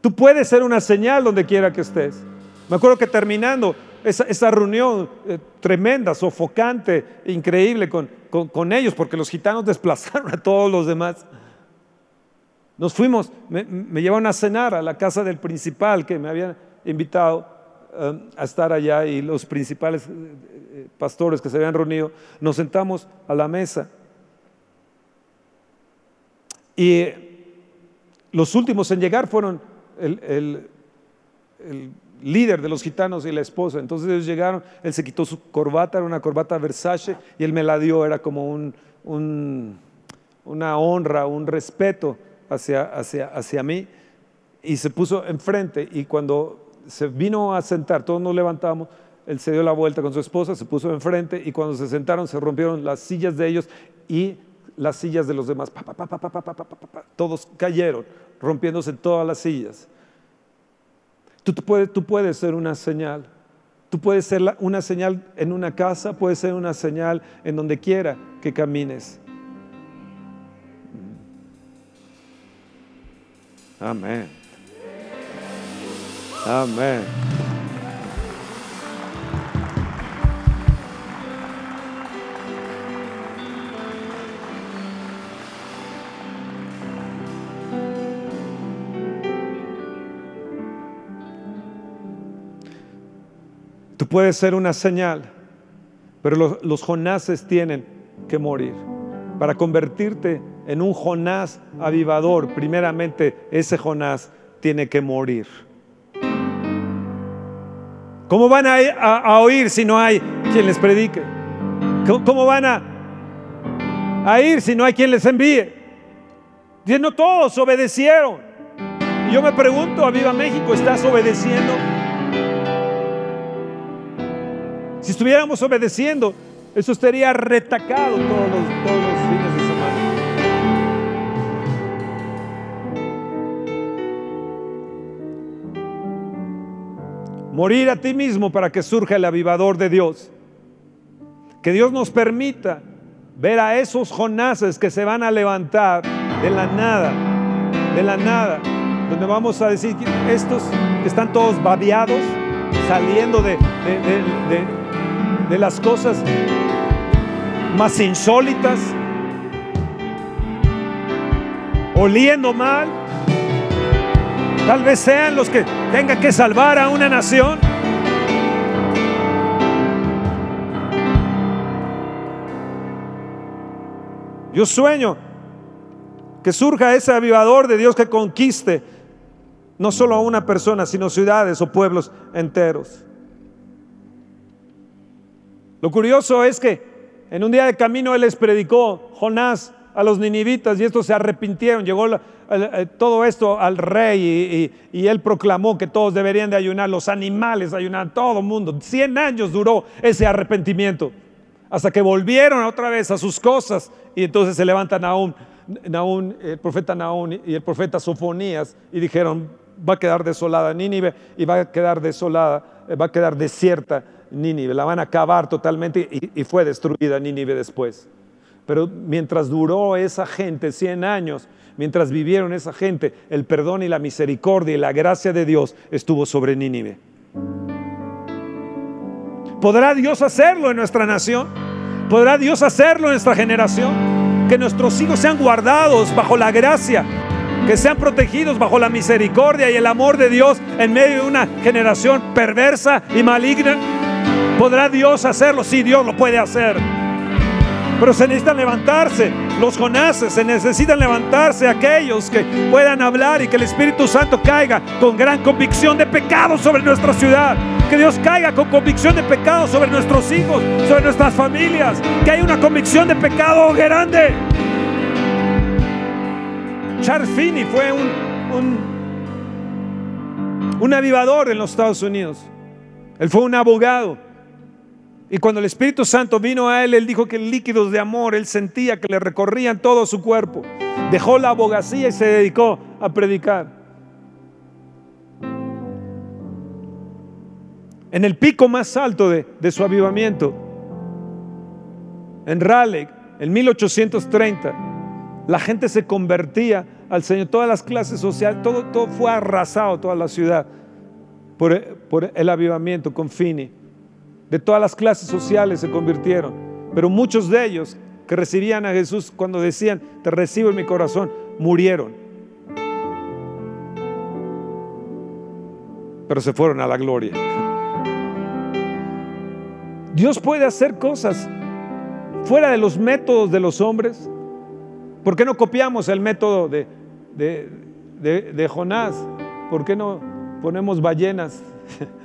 Tú puedes ser una señal donde quiera que estés. Me acuerdo que terminando, esa, reunión eh, tremenda, sofocante, increíble con, ellos, porque los gitanos desplazaron a todos los demás. Nos fuimos, me, me, llevaron a cenar a la casa del principal que me habían invitado eh, a estar allá y los principales eh, eh, pastores que se habían reunido, nos sentamos a la mesa. Y los últimos en llegar fueron el, líder de los gitanos y la esposa. Entonces ellos llegaron, él se quitó su corbata, era una corbata Versace, y él me la dio, era como una honra, un respeto hacia, hacia, hacia mí, y se puso enfrente, y cuando se vino a sentar, todos nos levantamos, él se dio la vuelta con su esposa, se puso enfrente, y cuando se sentaron se rompieron las sillas de ellos y las sillas de los demás. todos cayeron, rompiéndose todas las sillas. Tú, puedes, tú puedes ser una señal. Tú puedes ser una señal en una casa, puedes ser una señal en donde quiera que camines. Amén. Amén. Tú puedes ser una señal, pero los, los Jonases tienen que morir. Para convertirte en un Jonás avivador, primeramente ese Jonás tiene que morir. ¿Cómo van a, oír si no hay quien les predique? ¿Cómo, van a, a ir si no hay quien les envíe? no todos obedecieron. Y yo me pregunto, a Viva México, ¿estás obedeciendo? Si estuviéramos obedeciendo, eso estaría retacado todos los, todos los fines Morir a ti mismo para que surja el avivador de Dios. Que Dios nos permita ver a esos Jonases que se van a levantar de la nada, de la nada, donde vamos a decir estos que están todos babeados, saliendo de, de, de las cosas más insólitas, oliendo mal, tal vez sean los que tengan que salvar a una nación. Yo sueño que surja ese avivador de Dios que conquiste no solo a una persona, sino ciudades o pueblos enteros. Lo curioso es que en un día de camino él les predicó, Jonás, a los ninivitas y estos se arrepintieron. Llegó eh, todo esto al rey y, él proclamó que todos deberían de ayunar, los animales ayunar, todo el mundo. Cien años duró ese arrepentimiento hasta que volvieron otra vez a sus cosas y entonces se levantan aún el profeta Naún y el profeta Sofonías y dijeron, va a quedar desolada Nínive y va a quedar desolada, eh, va a quedar desierta Nínive, la van a acabar totalmente y, fue destruida Nínive después. Pero mientras duró esa gente 100 años, mientras vivieron esa gente, el perdón y la misericordia y la gracia de Dios estuvo sobre Nínive. ¿Podrá Dios hacerlo en nuestra nación? ¿Podrá Dios hacerlo en nuestra generación? Que nuestros hijos sean guardados bajo la gracia, que sean protegidos bajo la misericordia y el amor de Dios en medio de una generación perversa y maligna. ¿Podrá Dios hacerlo? Sí, Dios lo puede hacer. Pero se necesitan levantarse los Jonases, se necesitan levantarse aquellos que puedan hablar y que el Espíritu Santo caiga con gran convicción de pecado sobre nuestra ciudad. Que Dios caiga con convicción de pecado sobre nuestros hijos, sobre nuestras familias. Que haya una convicción de pecado grande. Charles Finney fue un, un, un avivador en los Estados Unidos. Él fue un abogado. Y cuando el Espíritu Santo vino a él, él dijo que líquidos de amor, él sentía que le recorrían todo su cuerpo. Dejó la abogacía y se dedicó a predicar. En el pico más alto de, su avivamiento, en Raleigh, en 1830, la gente se convertía al Señor, todas las clases sociales, todo, todo fue arrasado, toda la ciudad, por, por el avivamiento con Fini de todas las clases sociales se convirtieron, pero muchos de ellos que recibían a Jesús cuando decían, te recibo en mi corazón, murieron. Pero se fueron a la gloria. Dios puede hacer cosas fuera de los métodos de los hombres. ¿Por qué no copiamos el método de, de, Jonás? ¿Por qué no ponemos ballenas?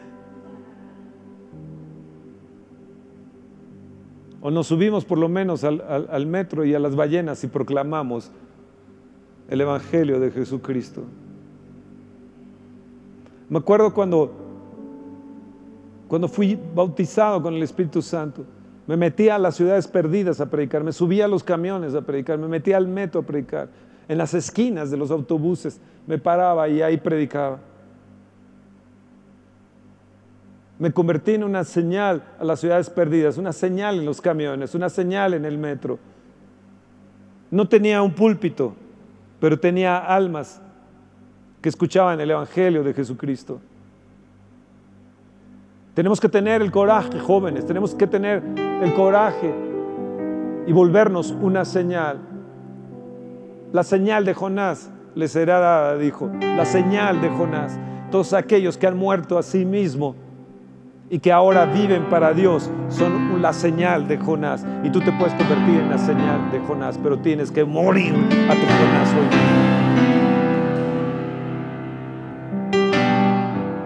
o nos subimos por lo menos al, metro y a las ballenas y proclamamos el Evangelio de Jesucristo. Me acuerdo cuando, cuando fui bautizado con el Espíritu Santo, me metía a las ciudades perdidas a predicar, me subía a los camiones a predicar, me metía al metro a predicar, en las esquinas de los autobuses me paraba y ahí predicaba. Me convertí en una señal a las ciudades perdidas, una señal en los camiones, una señal en el metro. No tenía un púlpito, pero tenía almas que escuchaban el Evangelio de Jesucristo. Tenemos que tener el coraje, jóvenes, tenemos que tener el coraje y volvernos una señal. La señal de Jonás les será dada, dijo, la señal de Jonás. Todos aquellos que han muerto a sí mismo y que ahora viven para Dios son la señal de Jonás. Y tú te puedes convertir en la señal de Jonás, pero tienes que morir a tu Jonás hoy.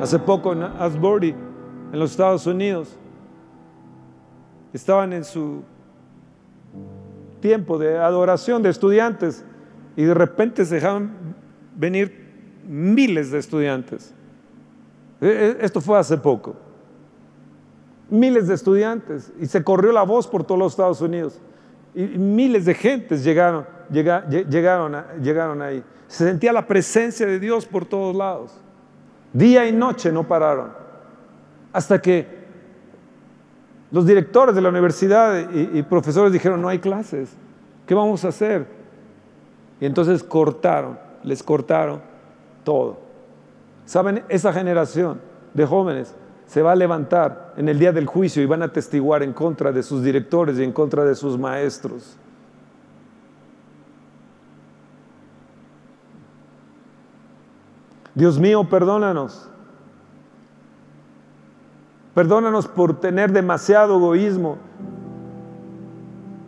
Hace poco en Asbury en los Estados Unidos. Estaban en su tiempo de adoración de estudiantes y de repente se dejaban venir miles de estudiantes. E, e, esto fue hace poco. Miles de estudiantes y se corrió la voz por todos los Estados Unidos. Y miles de gentes llegaron, llegaron, llegaron ahí. Se sentía la presencia de Dios por todos lados. Día y noche no pararon hasta que los directores de la universidad y, profesores dijeron, no hay clases, ¿qué vamos a hacer? Y entonces cortaron, les cortaron todo. ¿Saben? Esa generación de jóvenes se va a levantar en el día del juicio y van a testiguar en contra de sus directores y en contra de sus maestros. Dios mío, perdónanos Perdónanos por tener demasiado egoísmo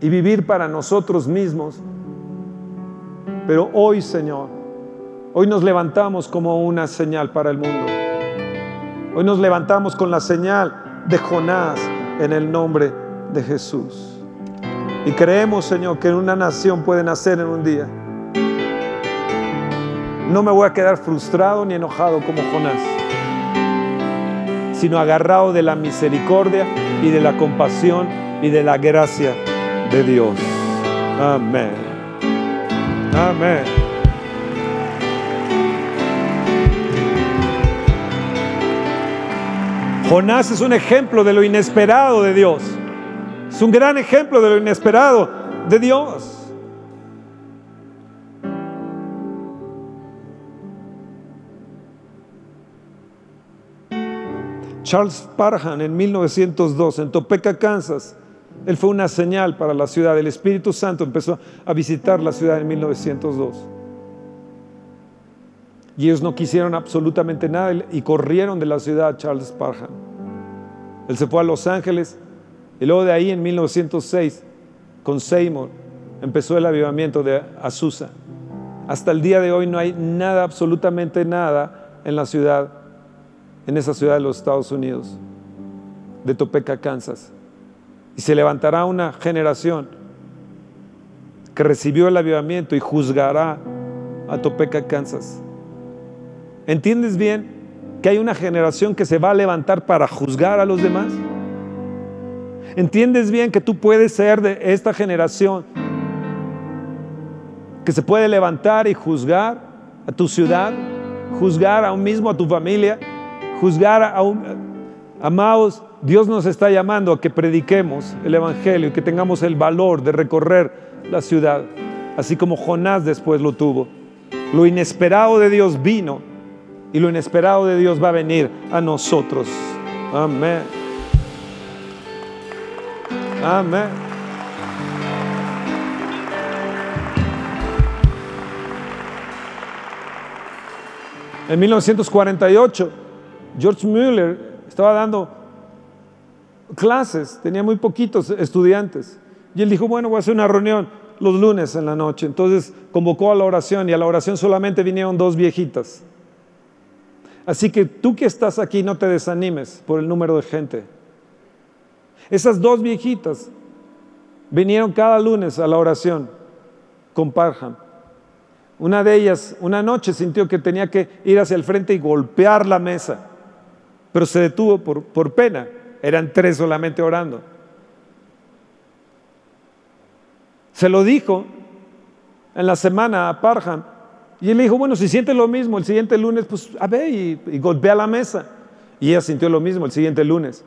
y vivir para nosotros mismos. Pero hoy, Señor, hoy nos levantamos como una señal para el mundo. Hoy nos levantamos con la señal de Jonás en el nombre de Jesús. Y creemos, Señor, que una nación puede nacer en un día. No me voy a quedar frustrado ni enojado como Jonás sino agarrado de la misericordia y de la compasión y de la gracia de Dios. Amén. Amén. Jonás es un ejemplo de lo inesperado de Dios. Es un gran ejemplo de lo inesperado de Dios. Charles Parham en 1902 en Topeka, Kansas. Él fue una señal para la ciudad. El Espíritu Santo empezó a visitar la ciudad en 1902. Y ellos no quisieron absolutamente nada y corrieron de la ciudad Charles Parham. Él se fue a Los Ángeles y luego de ahí en 1906 con Seymour empezó el avivamiento de Azusa. Hasta el día de hoy no hay nada, absolutamente nada en la ciudad en esa ciudad de los Estados Unidos, de Topeka, Kansas. Y se levantará una generación que recibió el avivamiento y juzgará a Topeka, Kansas. ¿Entiendes bien que hay una generación que se va a levantar para juzgar a los demás? ¿Entiendes bien que tú puedes ser de esta generación que se puede levantar y juzgar a tu ciudad, juzgar a un mismo, a tu familia, juzgar a un... Amados, Dios nos está llamando a que prediquemos el Evangelio y que tengamos el valor de recorrer la ciudad, así como Jonás después lo tuvo. Lo inesperado de Dios vino y lo inesperado de Dios va a venir a nosotros. Amén. Amén. En 1948, George Mueller estaba dando clases, tenía muy poquitos estudiantes. Y él dijo, bueno, voy a hacer una reunión los lunes en la noche. Entonces convocó a la oración y a la oración solamente vinieron dos viejitas. Así que tú que estás aquí no te desanimes por el número de gente. Esas dos viejitas vinieron cada lunes a la oración con Parham. Una de ellas, una noche sintió que tenía que ir hacia el frente y golpear la mesa, pero se detuvo por, por pena. Eran tres solamente orando. Se lo dijo en la semana a Parham. Y él le dijo, bueno, si siente lo mismo el siguiente lunes, pues a ver y, golpea la mesa. Y ella sintió lo mismo el siguiente lunes.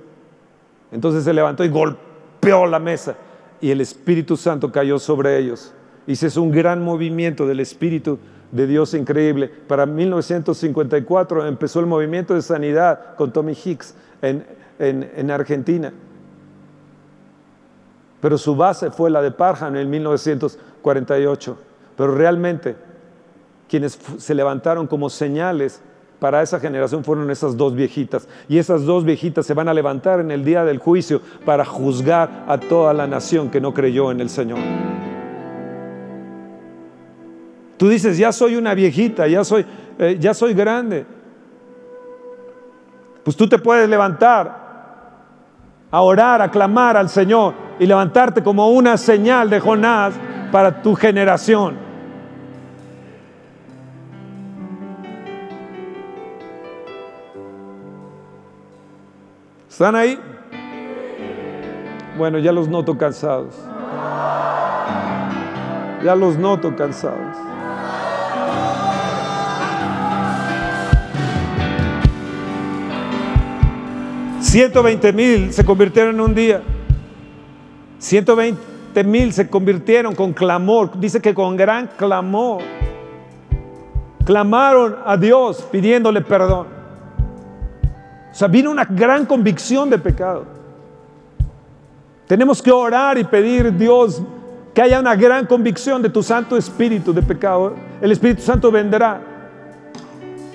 Entonces se levantó y golpeó la mesa. Y el Espíritu Santo cayó sobre ellos. Y se hizo un gran movimiento del Espíritu de Dios increíble. Para 1954 empezó el movimiento de sanidad con Tommy Hicks en, en Argentina pero su base fue la de Parham en 1948. Pero realmente quienes se levantaron como señales para esa generación fueron esas dos viejitas. Y esas dos viejitas se van a levantar en el día del juicio para juzgar a toda la nación que no creyó en el Señor. Tú dices, ya soy una viejita, ya soy, eh, ya soy grande. Pues tú te puedes levantar a orar, a clamar al Señor y levantarte como una señal de Jonás para tu generación. ¿Están ahí? Bueno, ya los noto cansados. Ya los noto cansados. 120 mil se convirtieron en un día. 120 mil se convirtieron con clamor. Dice que con gran clamor. Clamaron a Dios pidiéndole perdón. O sea, vino una gran convicción de pecado. Tenemos que orar y pedir, Dios, que haya una gran convicción de tu Santo Espíritu de pecado. El Espíritu Santo vendrá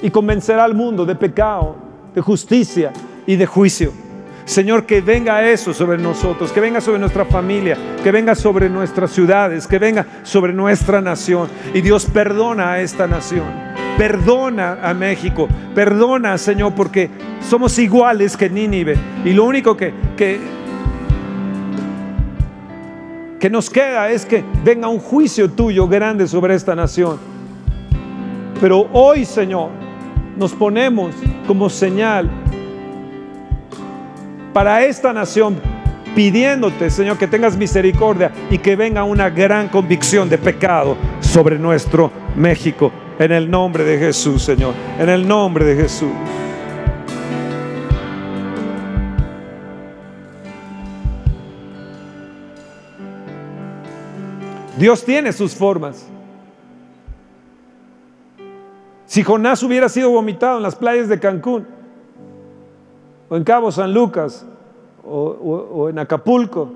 y convencerá al mundo de pecado, de justicia, y de juicio. Señor, que venga eso sobre nosotros, que venga sobre nuestra familia, que venga sobre nuestras ciudades, que venga sobre nuestra nación. Y Dios perdona a esta nación, perdona a México, perdona, Señor, porque somos iguales que Nínive. Y lo único que, que, nos queda es que venga un juicio tuyo grande sobre esta nación. Pero hoy, Señor, nos ponemos como señal para esta nación, pidiéndote, Señor, que tengas misericordia y que venga una gran convicción de pecado sobre nuestro México. En el nombre de Jesús, Señor. En el nombre de Jesús. Dios tiene sus formas. Si Jonás hubiera sido vomitado en las playas de Cancún, o en Cabo San Lucas, o, en Acapulco.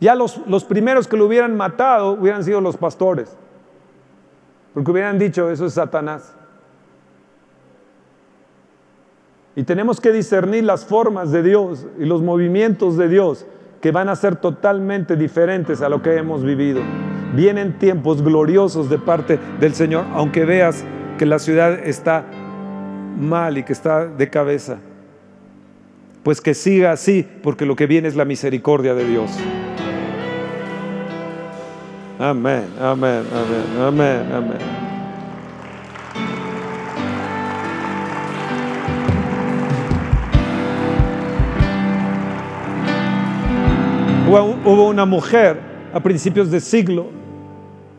Ya los, los primeros que lo hubieran matado hubieran sido los pastores, porque hubieran dicho, eso es Satanás. Y tenemos que discernir las formas de Dios y los movimientos de Dios que van a ser totalmente diferentes a lo que hemos vivido. Vienen tiempos gloriosos de parte del Señor, aunque veas que la ciudad está mal y que está de cabeza pues que siga así, porque lo que viene es la misericordia de Dios. Amén, amén, amén, amén, amén. Hubo una mujer a principios de siglo,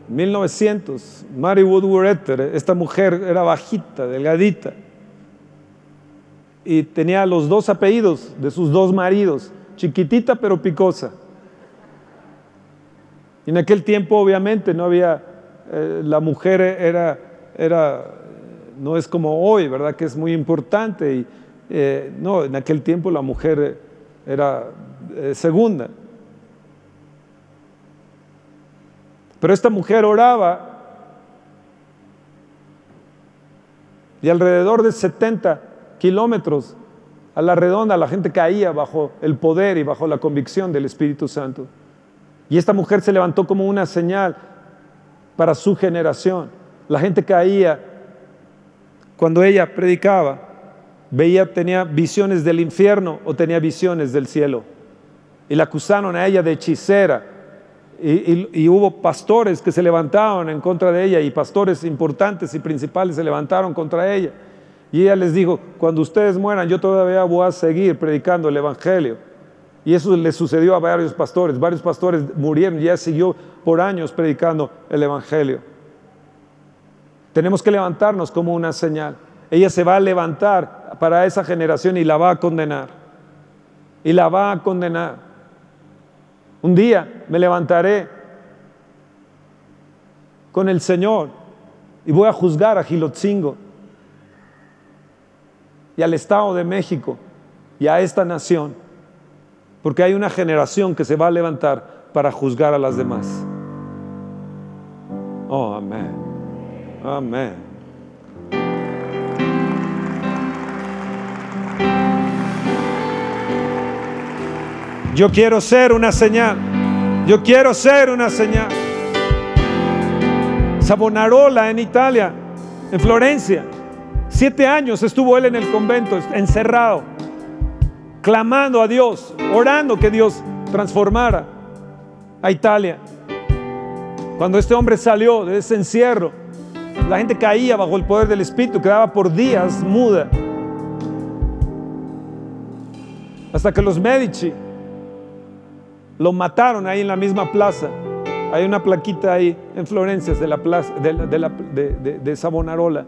1900, Mary Woodward esta mujer era bajita, delgadita, y tenía los dos apellidos de sus dos maridos, chiquitita pero picosa. Y en aquel tiempo obviamente no había, eh, la mujer era, era, no es como hoy, ¿verdad? Que es muy importante. Y, eh, no, en aquel tiempo la mujer era eh, segunda. Pero esta mujer oraba y alrededor de 70 kilómetros a la redonda la gente caía bajo el poder y bajo la convicción del Espíritu Santo. Y esta mujer se levantó como una señal para su generación. La gente caía cuando ella predicaba, veía, tenía visiones del infierno o tenía visiones del cielo. Y la acusaron a ella de hechicera. Y, hubo pastores que se levantaron en contra de ella y pastores importantes y principales se levantaron contra ella. Y ella les dijo, cuando ustedes mueran, yo todavía voy a seguir predicando el Evangelio. Y eso le sucedió a varios pastores. Varios pastores murieron y ella siguió por años predicando el Evangelio. Tenemos que levantarnos como una señal. Ella se va a levantar para esa generación y la va a condenar. Y la va a condenar. Un día me levantaré con el Señor y voy a juzgar a Gilotzingo y al Estado de México y a esta nación, porque hay una generación que se va a levantar para juzgar a las demás. Oh, amén. Amén. Yo quiero ser una señal. Yo quiero ser una señal. Savonarola en Italia, en Florencia. Siete años estuvo él en el convento, encerrado, clamando a Dios, orando que Dios transformara a Italia. Cuando este hombre salió de ese encierro, la gente caía bajo el poder del Espíritu, quedaba por días muda. Hasta que los Medici lo mataron ahí en la misma plaza. Hay una plaquita ahí en Florencia de la plaza de, de, Savonarola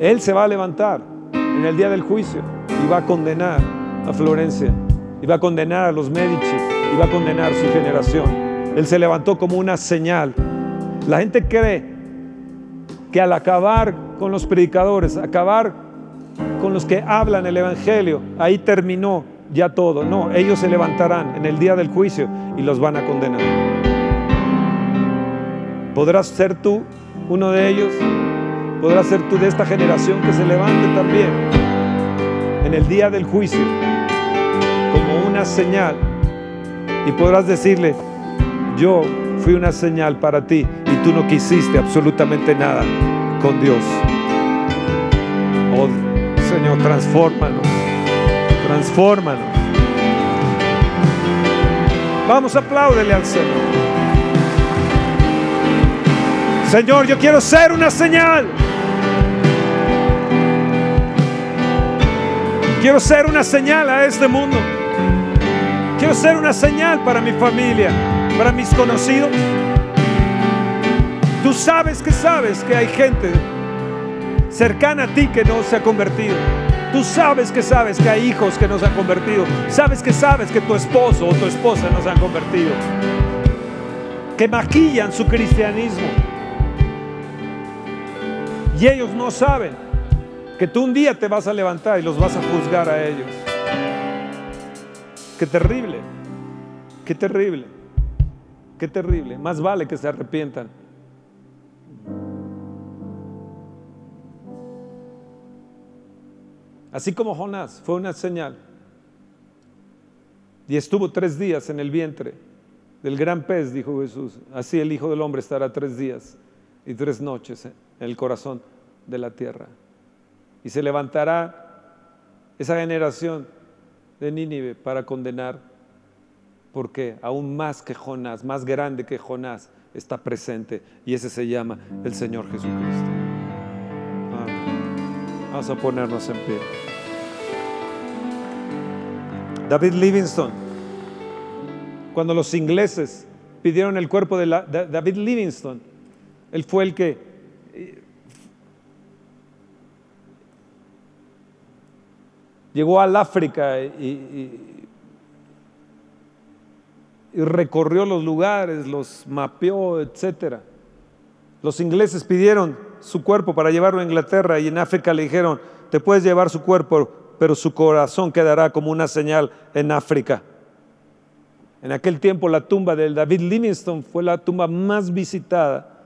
él se va a levantar en el día del juicio y va a condenar a Florencia, y va a condenar a los Medici, y va a condenar su generación. Él se levantó como una señal. La gente cree que al acabar con los predicadores, acabar con los que hablan el Evangelio, ahí terminó ya todo. No, ellos se levantarán en el día del juicio y los van a condenar. ¿Podrás ser tú uno de ellos? podrás ser tú de esta generación que se levante también en el día del juicio como una señal y podrás decirle, yo fui una señal para ti y tú no quisiste absolutamente nada con Dios. Oh Señor, transfórmanos, transfórmanos. Vamos, apláudele al Señor. Señor, yo quiero ser una señal. Quiero ser una señal a este mundo. Quiero ser una señal para mi familia, para mis conocidos. Tú sabes que sabes que hay gente cercana a ti que no se ha convertido. Tú sabes que sabes que hay hijos que no se han convertido. Sabes que sabes que tu esposo o tu esposa no se han convertido. Que maquillan su cristianismo. Y ellos no saben que tú un día te vas a levantar y los vas a juzgar a ellos. Qué terrible, qué terrible, qué terrible. Más vale que se arrepientan. Así como Jonás fue una señal y estuvo tres días en el vientre del gran pez, dijo Jesús. Así el Hijo del Hombre estará tres días y tres noches en el corazón de la tierra. Y se levantará esa generación de Nínive para condenar, porque aún más que Jonás, más grande que Jonás, está presente y ese se llama el Señor Jesucristo. Vamos a ponernos en pie. David Livingstone, cuando los ingleses pidieron el cuerpo de, de David Livingstone, él fue el que llegó al África y, recorrió los lugares, los mapeó, etc. Los ingleses pidieron su cuerpo para llevarlo a Inglaterra y en África le dijeron, te puedes llevar su cuerpo, pero su corazón quedará como una señal en África. En aquel tiempo la tumba de David Livingstone fue la tumba más visitada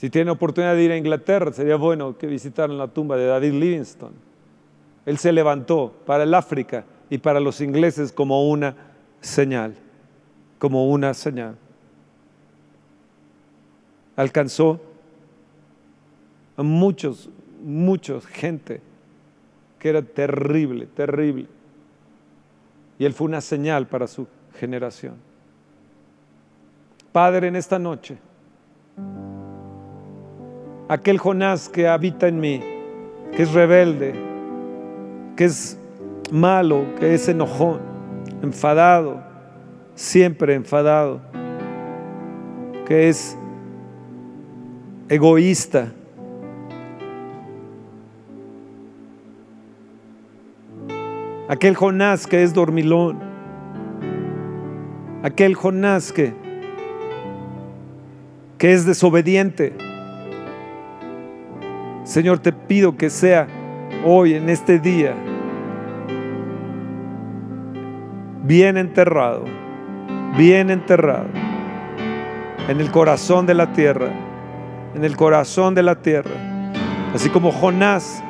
Si tienen oportunidad de ir a Inglaterra, sería bueno que visitaran la tumba de David Livingstone. Él se levantó para el África y para los ingleses como una señal, como una señal. Alcanzó a muchos, muchos gente que era terrible, terrible. Y él fue una señal para su generación. Padre, en esta noche, aquel Jonás que habita en mí, que es rebelde, que es malo, que es enojón, enfadado, siempre enfadado, que es egoísta. Aquel Jonás que es dormilón. Aquel Jonás que, que es desobediente. Señor, te pido que sea hoy, en este día, bien enterrado, bien enterrado en el corazón de la tierra, en el corazón de la tierra, así como Jonás.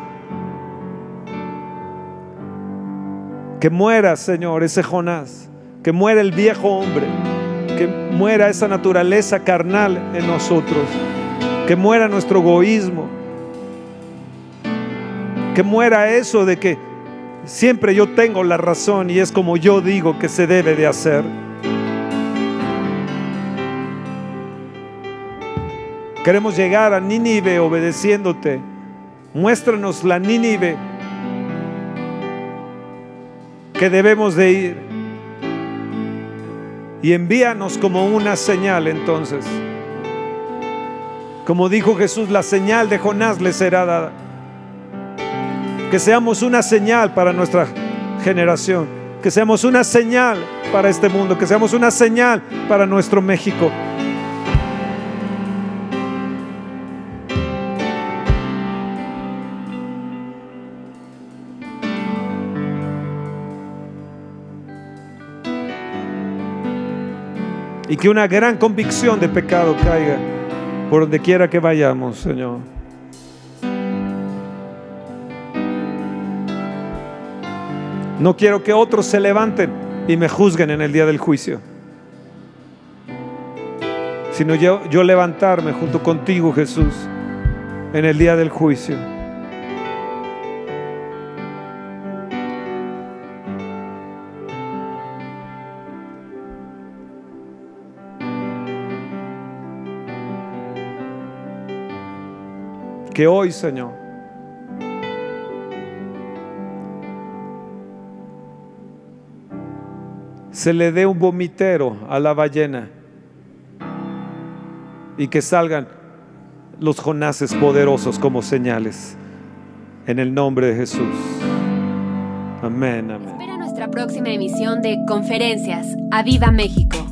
Que muera, Señor, ese Jonás, que muera el viejo hombre, que muera esa naturaleza carnal en nosotros, que muera nuestro egoísmo, que muera eso de que siempre yo tengo la razón y es como yo digo que se debe de hacer. Queremos llegar a Nínive obedeciéndote. Muéstranos la Nínive que debemos de ir. Y envíanos como una señal entonces. Como dijo Jesús, la señal de Jonás le será dada que seamos una señal para nuestra generación, que seamos una señal para este mundo, que seamos una señal para nuestro México. Y que una gran convicción de pecado caiga por donde quiera que vayamos, Señor. No quiero que otros se levanten y me juzguen en el día del juicio, sino yo, levantarme junto contigo, Jesús, en el día del juicio. Que hoy, Señor, se le dé un vomitero a la ballena y que salgan los Jonases poderosos como señales. En el nombre de Jesús. Amén, amén. Espera nuestra próxima emisión de Conferencias. ¡A Viva México!